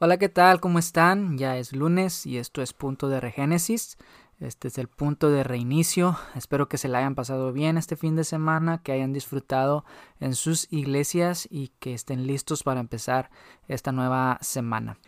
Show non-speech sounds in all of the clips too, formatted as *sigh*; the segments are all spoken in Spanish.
Hola, ¿qué tal? ¿Cómo están? Ya es lunes y esto es punto de regénesis. Este es el punto de reinicio. Espero que se la hayan pasado bien este fin de semana, que hayan disfrutado en sus iglesias y que estén listos para empezar esta nueva semana.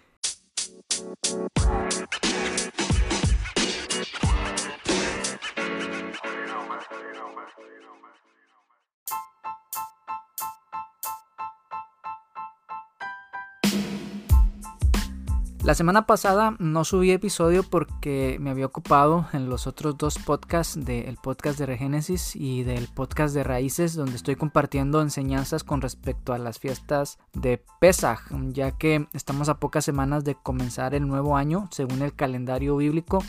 La semana pasada no subí episodio porque me había ocupado en los otros dos podcasts del podcast de Regénesis y del podcast de Raíces donde estoy compartiendo enseñanzas con respecto a las fiestas de Pesaj, ya que estamos a pocas semanas de comenzar el nuevo año según el calendario bíblico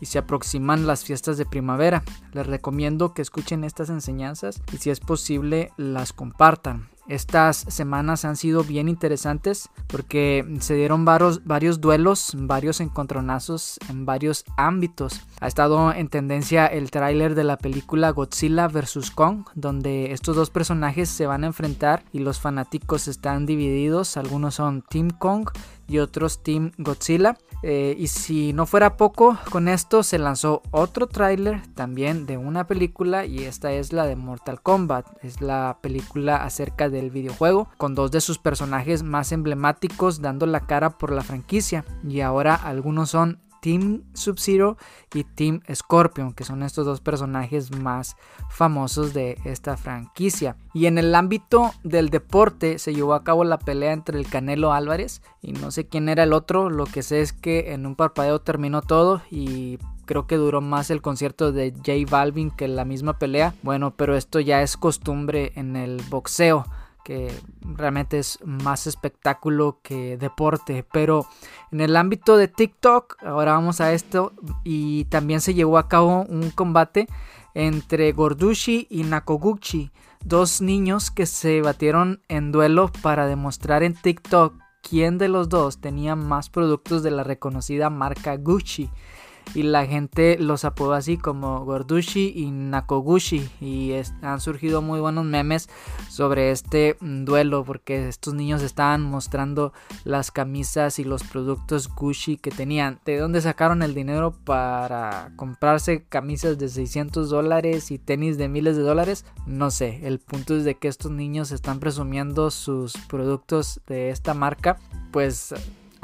y se aproximan las fiestas de primavera. Les recomiendo que escuchen estas enseñanzas y si es posible las compartan. Estas semanas han sido bien interesantes porque se dieron varios, duelos, varios encontronazos en varios ámbitos. Ha estado en tendencia el tráiler de la película Godzilla vs. Kong, donde estos dos personajes se van a enfrentar y los fanáticos están divididos. Algunos son Team Kong y otros Team Godzilla. Eh, y si no fuera poco, con esto se lanzó otro tráiler también de una película y esta es la de Mortal Kombat. Es la película acerca del videojuego con dos de sus personajes más emblemáticos dando la cara por la franquicia y ahora algunos son Team Sub-Zero y Team Scorpion, que son estos dos personajes más famosos de esta franquicia. Y en el ámbito del deporte se llevó a cabo la pelea entre el Canelo Álvarez y no sé quién era el otro, lo que sé es que en un parpadeo terminó todo y creo que duró más el concierto de J Balvin que la misma pelea. Bueno, pero esto ya es costumbre en el boxeo que realmente es más espectáculo que deporte. Pero en el ámbito de TikTok, ahora vamos a esto, y también se llevó a cabo un combate entre Gordushi y Nakoguchi, dos niños que se batieron en duelo para demostrar en TikTok quién de los dos tenía más productos de la reconocida marca Gucci y la gente los apodó así como Gordushi y Nakoguchi y han surgido muy buenos memes sobre este mm, duelo porque estos niños estaban mostrando las camisas y los productos Gucci que tenían. ¿De dónde sacaron el dinero para comprarse camisas de 600 dólares y tenis de miles de dólares? No sé, el punto es de que estos niños están presumiendo sus productos de esta marca pues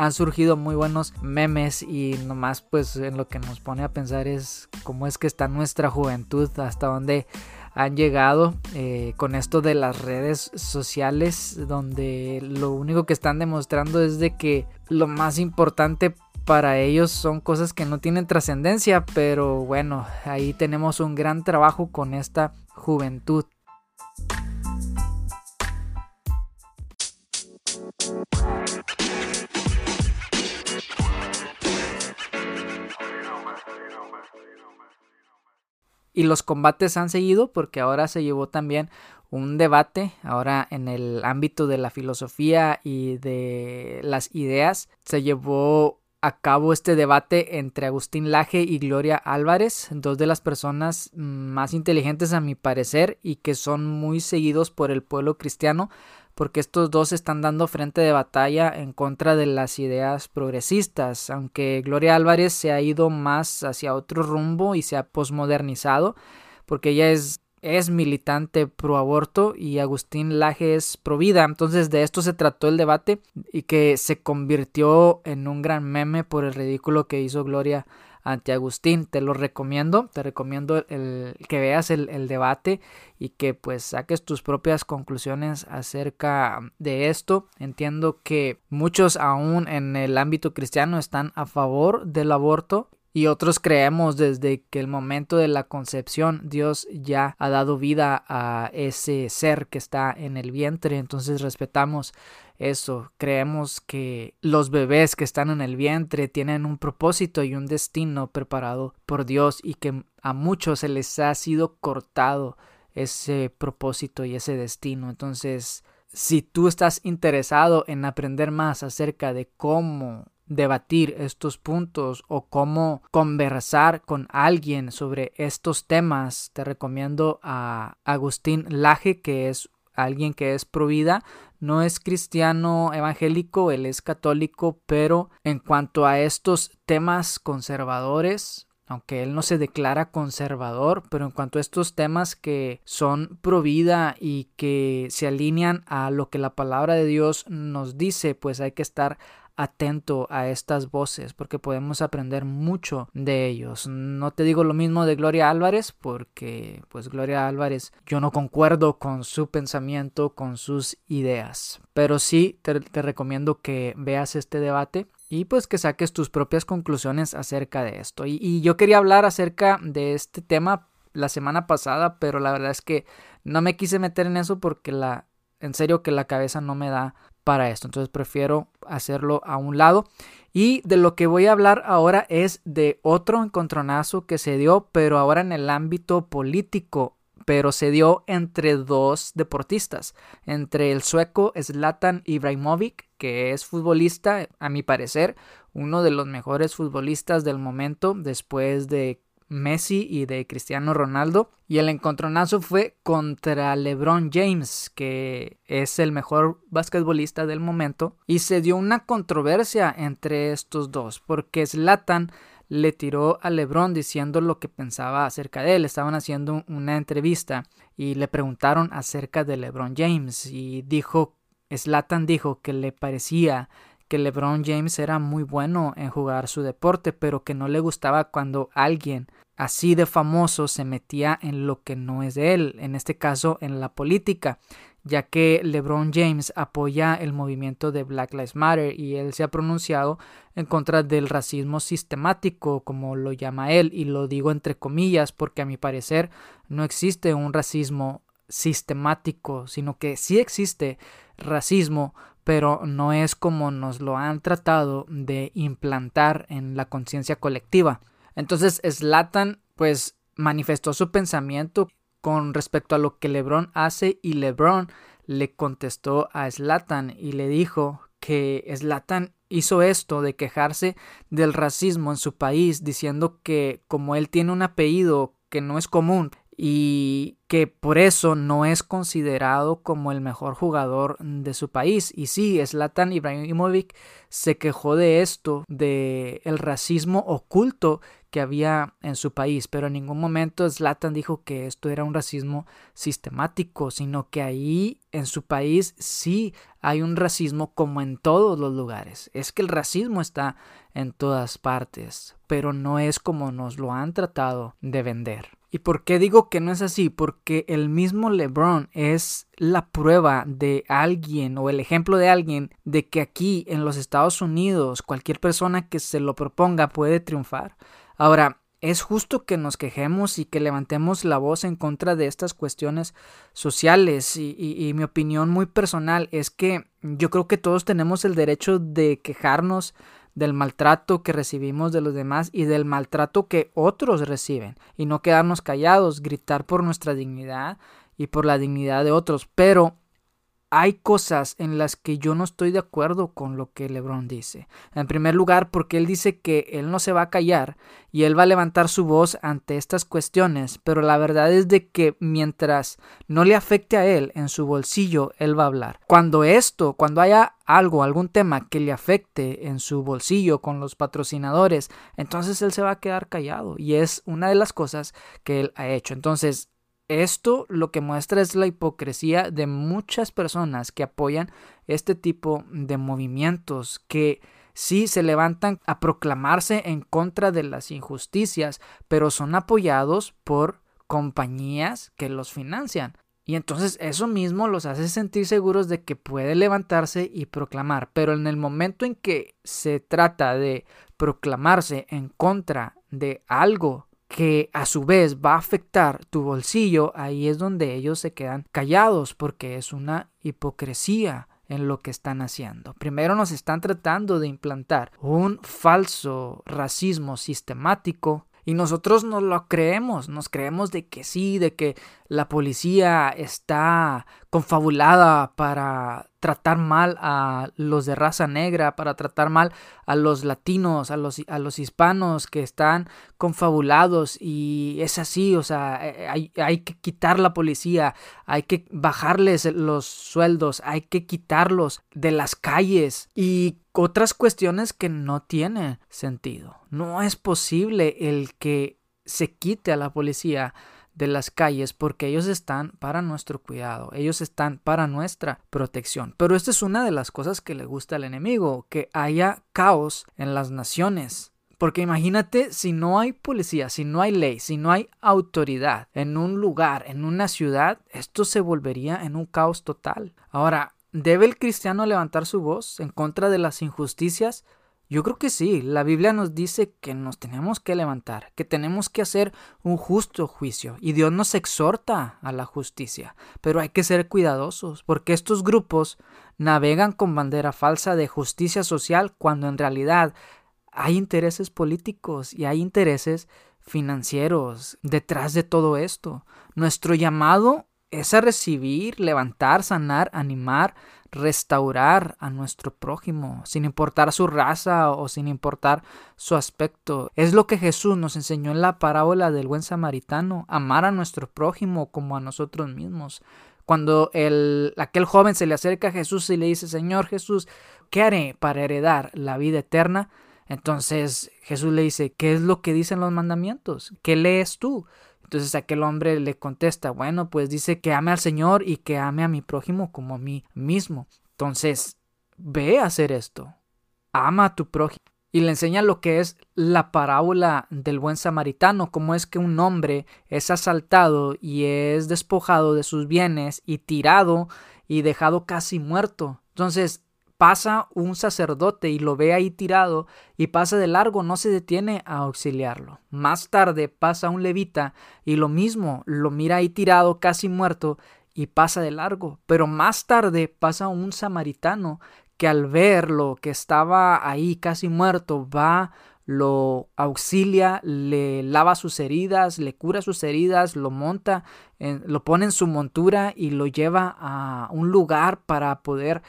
han surgido muy buenos memes y nomás pues en lo que nos pone a pensar es cómo es que está nuestra juventud, hasta dónde han llegado eh, con esto de las redes sociales donde lo único que están demostrando es de que lo más importante para ellos son cosas que no tienen trascendencia pero bueno ahí tenemos un gran trabajo con esta juventud Y los combates han seguido porque ahora se llevó también un debate, ahora en el ámbito de la filosofía y de las ideas, se llevó a cabo este debate entre Agustín Laje y Gloria Álvarez, dos de las personas más inteligentes a mi parecer y que son muy seguidos por el pueblo cristiano porque estos dos están dando frente de batalla en contra de las ideas progresistas, aunque Gloria Álvarez se ha ido más hacia otro rumbo y se ha posmodernizado, porque ella es es militante pro aborto y Agustín Laje es pro vida. Entonces de esto se trató el debate y que se convirtió en un gran meme por el ridículo que hizo Gloria ante Agustín. Te lo recomiendo, te recomiendo el, que veas el, debate y que pues saques tus propias conclusiones acerca de esto. Entiendo que muchos aún en el ámbito cristiano están a favor del aborto y otros creemos desde que el momento de la concepción Dios ya ha dado vida a ese ser que está en el vientre, entonces respetamos eso, creemos que los bebés que están en el vientre tienen un propósito y un destino preparado por Dios y que a muchos se les ha sido cortado ese propósito y ese destino. Entonces, si tú estás interesado en aprender más acerca de cómo debatir estos puntos o cómo conversar con alguien sobre estos temas, te recomiendo a Agustín Laje, que es alguien que es pro vida. No es cristiano evangélico, él es católico, pero en cuanto a estos temas conservadores, aunque él no se declara conservador, pero en cuanto a estos temas que son pro vida y que se alinean a lo que la palabra de Dios nos dice, pues hay que estar atento a estas voces porque podemos aprender mucho de ellos. No te digo lo mismo de Gloria Álvarez porque pues Gloria Álvarez yo no concuerdo con su pensamiento, con sus ideas, pero sí te, recomiendo que veas este debate y pues que saques tus propias conclusiones acerca de esto. Y, y yo quería hablar acerca de este tema la semana pasada, pero la verdad es que no me quise meter en eso porque la en serio que la cabeza no me da para esto. Entonces prefiero hacerlo a un lado. Y de lo que voy a hablar ahora es de otro encontronazo que se dio, pero ahora en el ámbito político. Pero se dio entre dos deportistas, entre el sueco Zlatan Ibrahimovic, que es futbolista, a mi parecer, uno de los mejores futbolistas del momento, después de Messi y de Cristiano Ronaldo. Y el encontronazo fue contra LeBron James, que es el mejor basquetbolista del momento. Y se dio una controversia entre estos dos, porque Zlatan le tiró a LeBron diciendo lo que pensaba acerca de él. Estaban haciendo una entrevista y le preguntaron acerca de LeBron James y dijo, Zlatan dijo que le parecía que LeBron James era muy bueno en jugar su deporte, pero que no le gustaba cuando alguien así de famoso se metía en lo que no es de él, en este caso en la política, ya que LeBron James apoya el movimiento de Black Lives Matter y él se ha pronunciado en contra del racismo sistemático, como lo llama él, y lo digo entre comillas porque a mi parecer no existe un racismo sistemático, sino que sí existe racismo, pero no es como nos lo han tratado de implantar en la conciencia colectiva. Entonces Slatan pues manifestó su pensamiento con respecto a lo que LeBron hace y LeBron le contestó a Slatan y le dijo que Slatan hizo esto de quejarse del racismo en su país diciendo que como él tiene un apellido que no es común y que por eso no es considerado como el mejor jugador de su país. Y sí, Zlatan Ibrahimovic se quejó de esto, de el racismo oculto que había en su país, pero en ningún momento Zlatan dijo que esto era un racismo sistemático, sino que ahí en su país sí hay un racismo como en todos los lugares. Es que el racismo está en todas partes, pero no es como nos lo han tratado de vender. ¿Y por qué digo que no es así? Porque el mismo LeBron es la prueba de alguien o el ejemplo de alguien de que aquí en los Estados Unidos cualquier persona que se lo proponga puede triunfar. Ahora, es justo que nos quejemos y que levantemos la voz en contra de estas cuestiones sociales y, mi opinión muy personal es que yo creo que todos tenemos el derecho de quejarnos del maltrato que recibimos de los demás y del maltrato que otros reciben. Y no quedarnos callados, gritar por nuestra dignidad y por la dignidad de otros, pero hay cosas en las que yo no estoy de acuerdo con lo que Lebron dice. En primer lugar, porque él dice que él no se va a callar y él va a levantar su voz ante estas cuestiones, pero la verdad es de que mientras no le afecte a él en su bolsillo, él va a hablar. Cuando esto, cuando haya algo, algún tema que le afecte en su bolsillo con los patrocinadores, entonces él se va a quedar callado y es una de las cosas que él ha hecho. Entonces, esto lo que muestra es la hipocresía de muchas personas que apoyan este tipo de movimientos que sí se levantan a proclamarse en contra de las injusticias, pero son apoyados por compañías que los financian. Y entonces eso mismo los hace sentir seguros de que puede levantarse y proclamar. Pero en el momento en que se trata de proclamarse en contra de algo que a su vez va a afectar tu bolsillo, ahí es donde ellos se quedan callados porque es una hipocresía en lo que están haciendo. Primero nos están tratando de implantar un falso racismo sistemático y nosotros nos lo creemos, nos creemos de que sí, de que la policía está confabulada para tratar mal a los de raza negra, para tratar mal a los latinos, a los, a los hispanos que están confabulados y es así, o sea, eh, hay, hay que quitar la policía, hay que bajarles los sueldos, hay que quitarlos de las calles y otras cuestiones que no tienen sentido. No es posible el que se quite a la policía de las calles porque ellos están para nuestro cuidado, ellos están para nuestra protección. Pero esta es una de las cosas que le gusta al enemigo, que haya caos en las naciones. Porque imagínate si no hay policía, si no hay ley, si no hay autoridad en un lugar, en una ciudad, esto se volvería en un caos total. Ahora, ¿debe el cristiano levantar su voz en contra de las injusticias? Yo creo que sí, la Biblia nos dice que nos tenemos que levantar, que tenemos que hacer un justo juicio y Dios nos exhorta a la justicia, pero hay que ser cuidadosos porque estos grupos navegan con bandera falsa de justicia social cuando en realidad hay intereses políticos y hay intereses financieros detrás de todo esto. Nuestro llamado es a recibir, levantar, sanar, animar, restaurar a nuestro prójimo, sin importar su raza o sin importar su aspecto. Es lo que Jesús nos enseñó en la parábola del buen samaritano, amar a nuestro prójimo como a nosotros mismos. Cuando el, aquel joven se le acerca a Jesús y le dice, Señor Jesús, ¿qué haré para heredar la vida eterna? Entonces Jesús le dice, ¿qué es lo que dicen los mandamientos? ¿Qué lees tú? Entonces aquel hombre le contesta, bueno, pues dice que ame al Señor y que ame a mi prójimo como a mí mismo. Entonces, ve a hacer esto. Ama a tu prójimo. Y le enseña lo que es la parábola del buen samaritano, cómo es que un hombre es asaltado y es despojado de sus bienes y tirado y dejado casi muerto. Entonces, pasa un sacerdote y lo ve ahí tirado y pasa de largo, no se detiene a auxiliarlo. Más tarde pasa un levita y lo mismo, lo mira ahí tirado, casi muerto, y pasa de largo. Pero más tarde pasa un samaritano que al verlo, que estaba ahí casi muerto, va, lo auxilia, le lava sus heridas, le cura sus heridas, lo monta, lo pone en su montura y lo lleva a un lugar para poder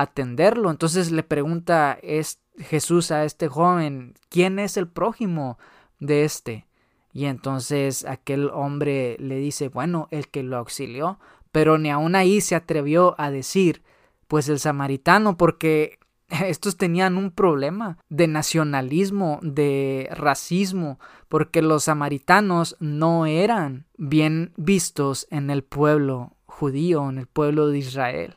atenderlo. Entonces le pregunta es Jesús a este joven, ¿quién es el prójimo de este? Y entonces aquel hombre le dice, bueno, el que lo auxilió, pero ni aún ahí se atrevió a decir, pues el samaritano, porque *laughs* estos tenían un problema de nacionalismo, de racismo, porque los samaritanos no eran bien vistos en el pueblo judío, en el pueblo de Israel.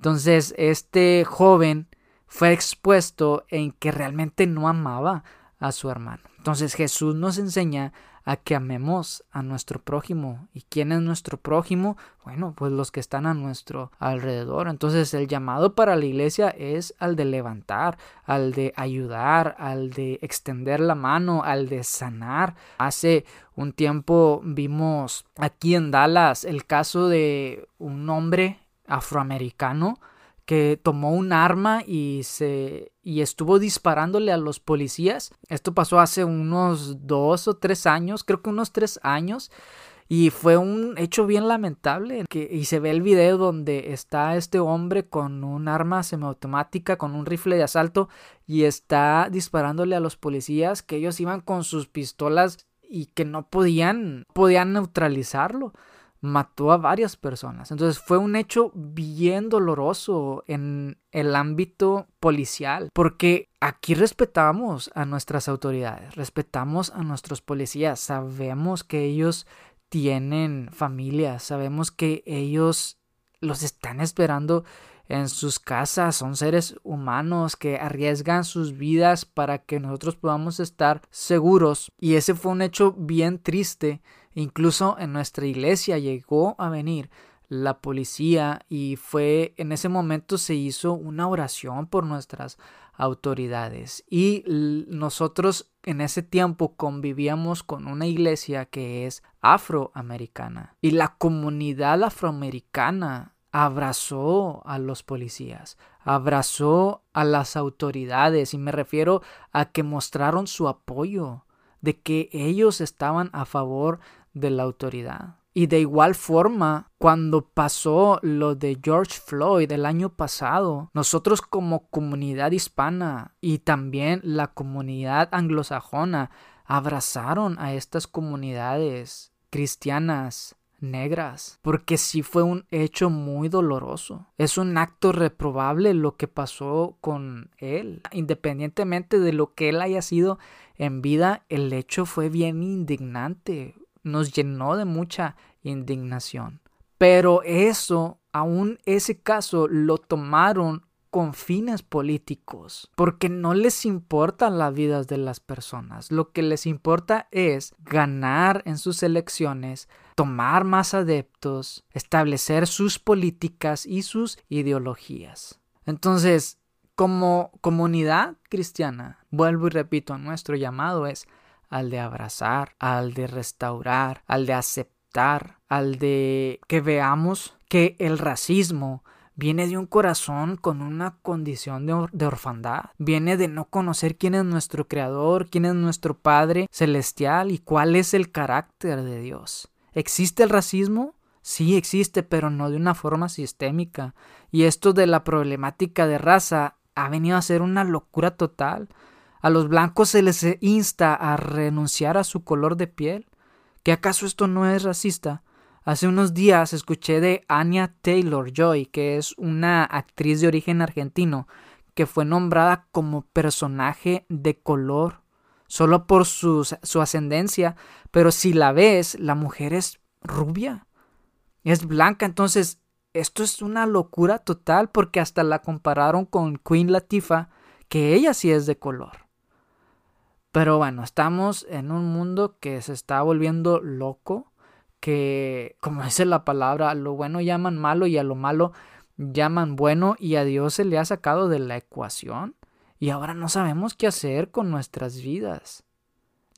Entonces, este joven fue expuesto en que realmente no amaba a su hermano. Entonces Jesús nos enseña a que amemos a nuestro prójimo. ¿Y quién es nuestro prójimo? Bueno, pues los que están a nuestro alrededor. Entonces el llamado para la iglesia es al de levantar, al de ayudar, al de extender la mano, al de sanar. Hace un tiempo vimos aquí en Dallas el caso de un hombre afroamericano que tomó un arma y se y estuvo disparándole a los policías. Esto pasó hace unos dos o tres años, creo que unos tres años. Y fue un hecho bien lamentable. Que, y se ve el video donde está este hombre con un arma semiautomática, con un rifle de asalto, y está disparándole a los policías que ellos iban con sus pistolas y que no podían, podían neutralizarlo mató a varias personas. Entonces fue un hecho bien doloroso en el ámbito policial, porque aquí respetamos a nuestras autoridades, respetamos a nuestros policías, sabemos que ellos tienen familias, sabemos que ellos los están esperando en sus casas, son seres humanos que arriesgan sus vidas para que nosotros podamos estar seguros. Y ese fue un hecho bien triste Incluso en nuestra iglesia llegó a venir la policía y fue en ese momento se hizo una oración por nuestras autoridades. Y nosotros en ese tiempo convivíamos con una iglesia que es afroamericana. Y la comunidad afroamericana abrazó a los policías, abrazó a las autoridades. Y me refiero a que mostraron su apoyo de que ellos estaban a favor de la autoridad. Y de igual forma, cuando pasó lo de George Floyd el año pasado, nosotros como comunidad hispana y también la comunidad anglosajona abrazaron a estas comunidades cristianas negras, porque sí fue un hecho muy doloroso. Es un acto reprobable lo que pasó con él. Independientemente de lo que él haya sido en vida, el hecho fue bien indignante. Nos llenó de mucha indignación. Pero eso, aún ese caso, lo tomaron con fines políticos, porque no les importan las vidas de las personas. Lo que les importa es ganar en sus elecciones, tomar más adeptos, establecer sus políticas y sus ideologías. Entonces, como comunidad cristiana, vuelvo y repito, nuestro llamado es al de abrazar, al de restaurar, al de aceptar, al de que veamos que el racismo viene de un corazón con una condición de, orfandad. Viene de no conocer quién es nuestro Creador, quién es nuestro Padre celestial y cuál es el carácter de Dios. ¿Existe el racismo? Sí existe, pero no de una forma sistémica. Y esto de la problemática de raza ha venido a ser una locura total. A los blancos se les insta a renunciar a su color de piel. ¿Qué acaso esto no es racista? Hace unos días escuché de Anya Taylor Joy, que es una actriz de origen argentino, que fue nombrada como personaje de color solo por su, su ascendencia, pero si la ves, la mujer es rubia, es blanca, entonces esto es una locura total porque hasta la compararon con Queen Latifah, que ella sí es de color. Pero bueno, estamos en un mundo que se está volviendo loco que, como *laughs* dice la palabra, a lo bueno llaman malo y a lo malo llaman bueno y a Dios se le ha sacado de la ecuación y ahora no sabemos qué hacer con nuestras vidas.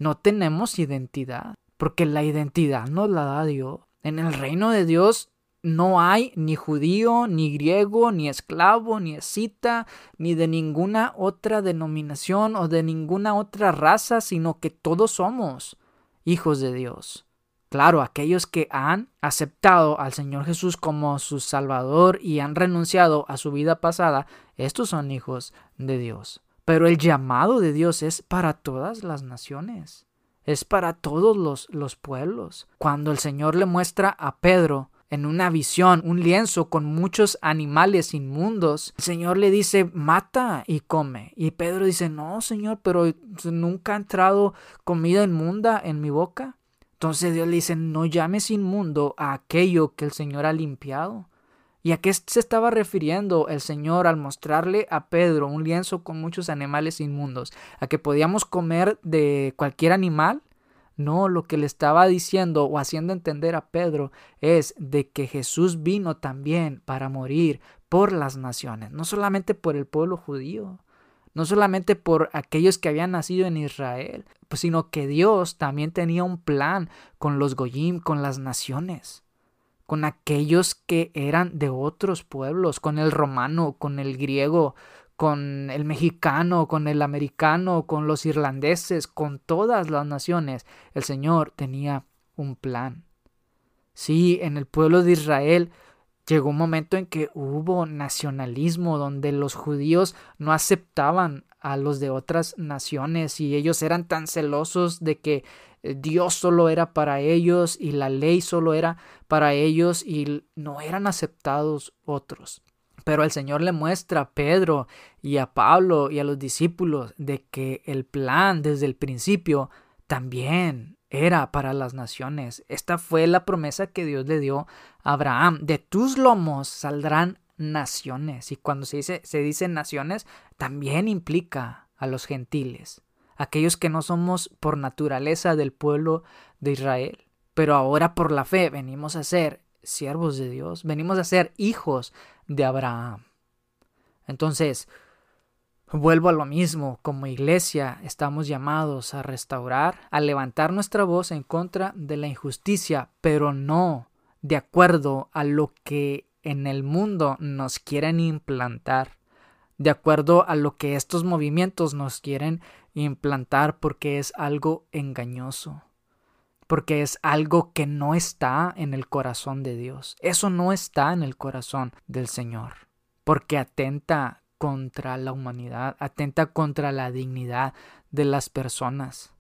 No tenemos identidad, porque la identidad nos la da Dios. En el reino de Dios no hay ni judío, ni griego, ni esclavo, ni escita, ni de ninguna otra denominación o de ninguna otra raza, sino que todos somos hijos de Dios. Claro, aquellos que han aceptado al Señor Jesús como su Salvador y han renunciado a su vida pasada, estos son hijos de Dios. Pero el llamado de Dios es para todas las naciones, es para todos los, los pueblos. Cuando el Señor le muestra a Pedro en una visión un lienzo con muchos animales inmundos, el Señor le dice, mata y come. Y Pedro dice, no, Señor, pero nunca ha entrado comida inmunda en mi boca. Entonces Dios le dice, no llames inmundo a aquello que el Señor ha limpiado. ¿Y a qué se estaba refiriendo el Señor al mostrarle a Pedro un lienzo con muchos animales inmundos? ¿A que podíamos comer de cualquier animal? No, lo que le estaba diciendo o haciendo entender a Pedro es de que Jesús vino también para morir por las naciones, no solamente por el pueblo judío, no solamente por aquellos que habían nacido en Israel, pues, sino que Dios también tenía un plan con los Goyim, con las naciones, con aquellos que eran de otros pueblos, con el romano, con el griego, con el mexicano, con el americano, con los irlandeses, con todas las naciones. El Señor tenía un plan. Sí, en el pueblo de Israel Llegó un momento en que hubo nacionalismo donde los judíos no aceptaban a los de otras naciones y ellos eran tan celosos de que eh, Dios solo era para ellos y la ley solo era para ellos y no eran aceptados otros. Pero el Señor le muestra a Pedro y a Pablo y a los discípulos de que el plan desde el principio también era para las naciones. Esta fue la promesa que Dios le dio a Abraham. De tus lomos saldrán naciones. Y cuando se dice, se naciones, también implica a los gentiles, aquellos que no somos por naturaleza del pueblo de Israel. Pero ahora por la fe venimos a ser siervos de Dios, venimos a ser hijos de Abraham. Entonces, Vuelvo a lo mismo, como iglesia estamos llamados a restaurar, a levantar nuestra voz en contra de la injusticia, pero no de acuerdo a lo que en el mundo nos quieren implantar, de acuerdo a lo que estos movimientos nos quieren implantar porque es algo engañoso. Porque es algo que no está en el corazón de Dios. Eso no está en el corazón del Señor, porque atenta contra la humanidad, atenta contra la dignidad de las personas.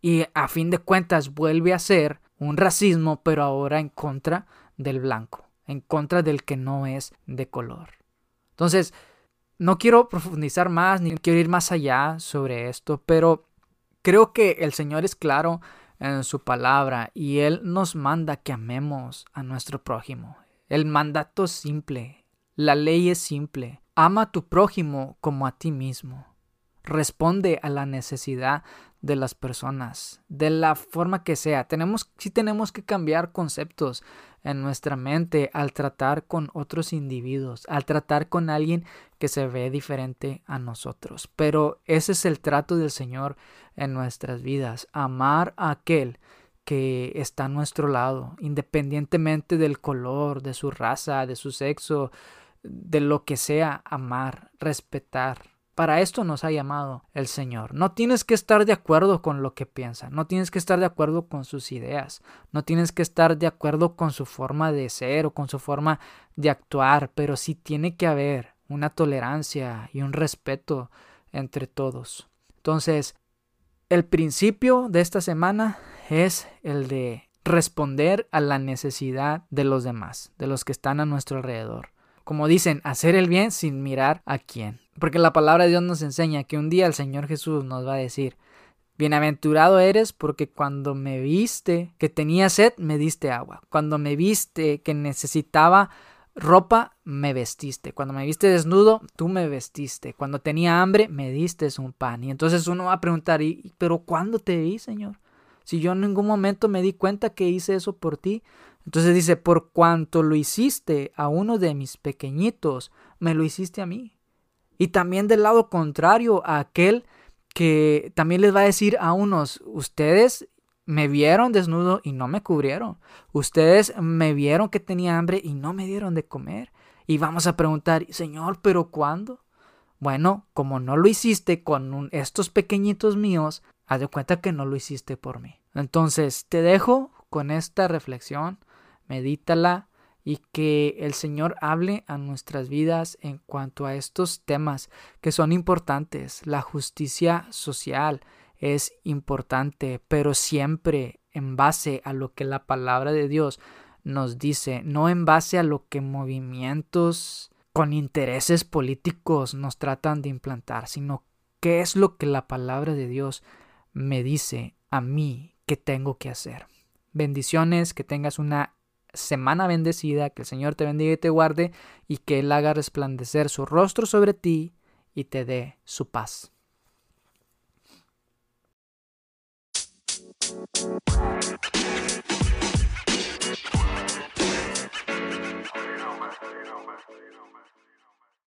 Y a fin de cuentas vuelve a ser un racismo, pero ahora en contra del blanco, en contra del que no es de color. Entonces, no quiero profundizar más ni quiero ir más allá sobre esto, pero creo que el Señor es claro en su palabra y Él nos manda que amemos a nuestro prójimo. El mandato es simple, la ley es simple. Ama a tu prójimo como a ti mismo. Responde a la necesidad de las personas, de la forma que sea. Tenemos, sí tenemos que cambiar conceptos en nuestra mente al tratar con otros individuos, al tratar con alguien que se ve diferente a nosotros. Pero ese es el trato del Señor en nuestras vidas, amar a aquel que está a nuestro lado, independientemente del color, de su raza, de su sexo, de lo que sea, amar, respetar. Para esto nos ha llamado el Señor. No tienes que estar de acuerdo con lo que piensa, no tienes que estar de acuerdo con sus ideas, no tienes que estar de acuerdo con su forma de ser o con su forma de actuar, pero sí tiene que haber una tolerancia y un respeto entre todos. Entonces, el principio de esta semana es el de responder a la necesidad de los demás, de los que están a nuestro alrededor como dicen, hacer el bien sin mirar a quién. Porque la palabra de Dios nos enseña que un día el Señor Jesús nos va a decir, Bienaventurado eres porque cuando me viste que tenía sed, me diste agua. Cuando me viste que necesitaba ropa, me vestiste. Cuando me viste desnudo, tú me vestiste. Cuando tenía hambre, me diste un pan. Y entonces uno va a preguntar, ¿pero cuándo te vi, Señor? Si yo en ningún momento me di cuenta que hice eso por ti. Entonces dice, por cuanto lo hiciste a uno de mis pequeñitos, me lo hiciste a mí. Y también del lado contrario, a aquel que también les va a decir a unos, ustedes me vieron desnudo y no me cubrieron. Ustedes me vieron que tenía hambre y no me dieron de comer. Y vamos a preguntar, Señor, ¿pero cuándo? Bueno, como no lo hiciste con estos pequeñitos míos, haz de cuenta que no lo hiciste por mí. Entonces, te dejo con esta reflexión medítala y que el Señor hable a nuestras vidas en cuanto a estos temas que son importantes. La justicia social es importante, pero siempre en base a lo que la palabra de Dios nos dice, no en base a lo que movimientos con intereses políticos nos tratan de implantar, sino qué es lo que la palabra de Dios me dice a mí que tengo que hacer. Bendiciones, que tengas una semana bendecida, que el Señor te bendiga y te guarde, y que Él haga resplandecer su rostro sobre ti y te dé su paz.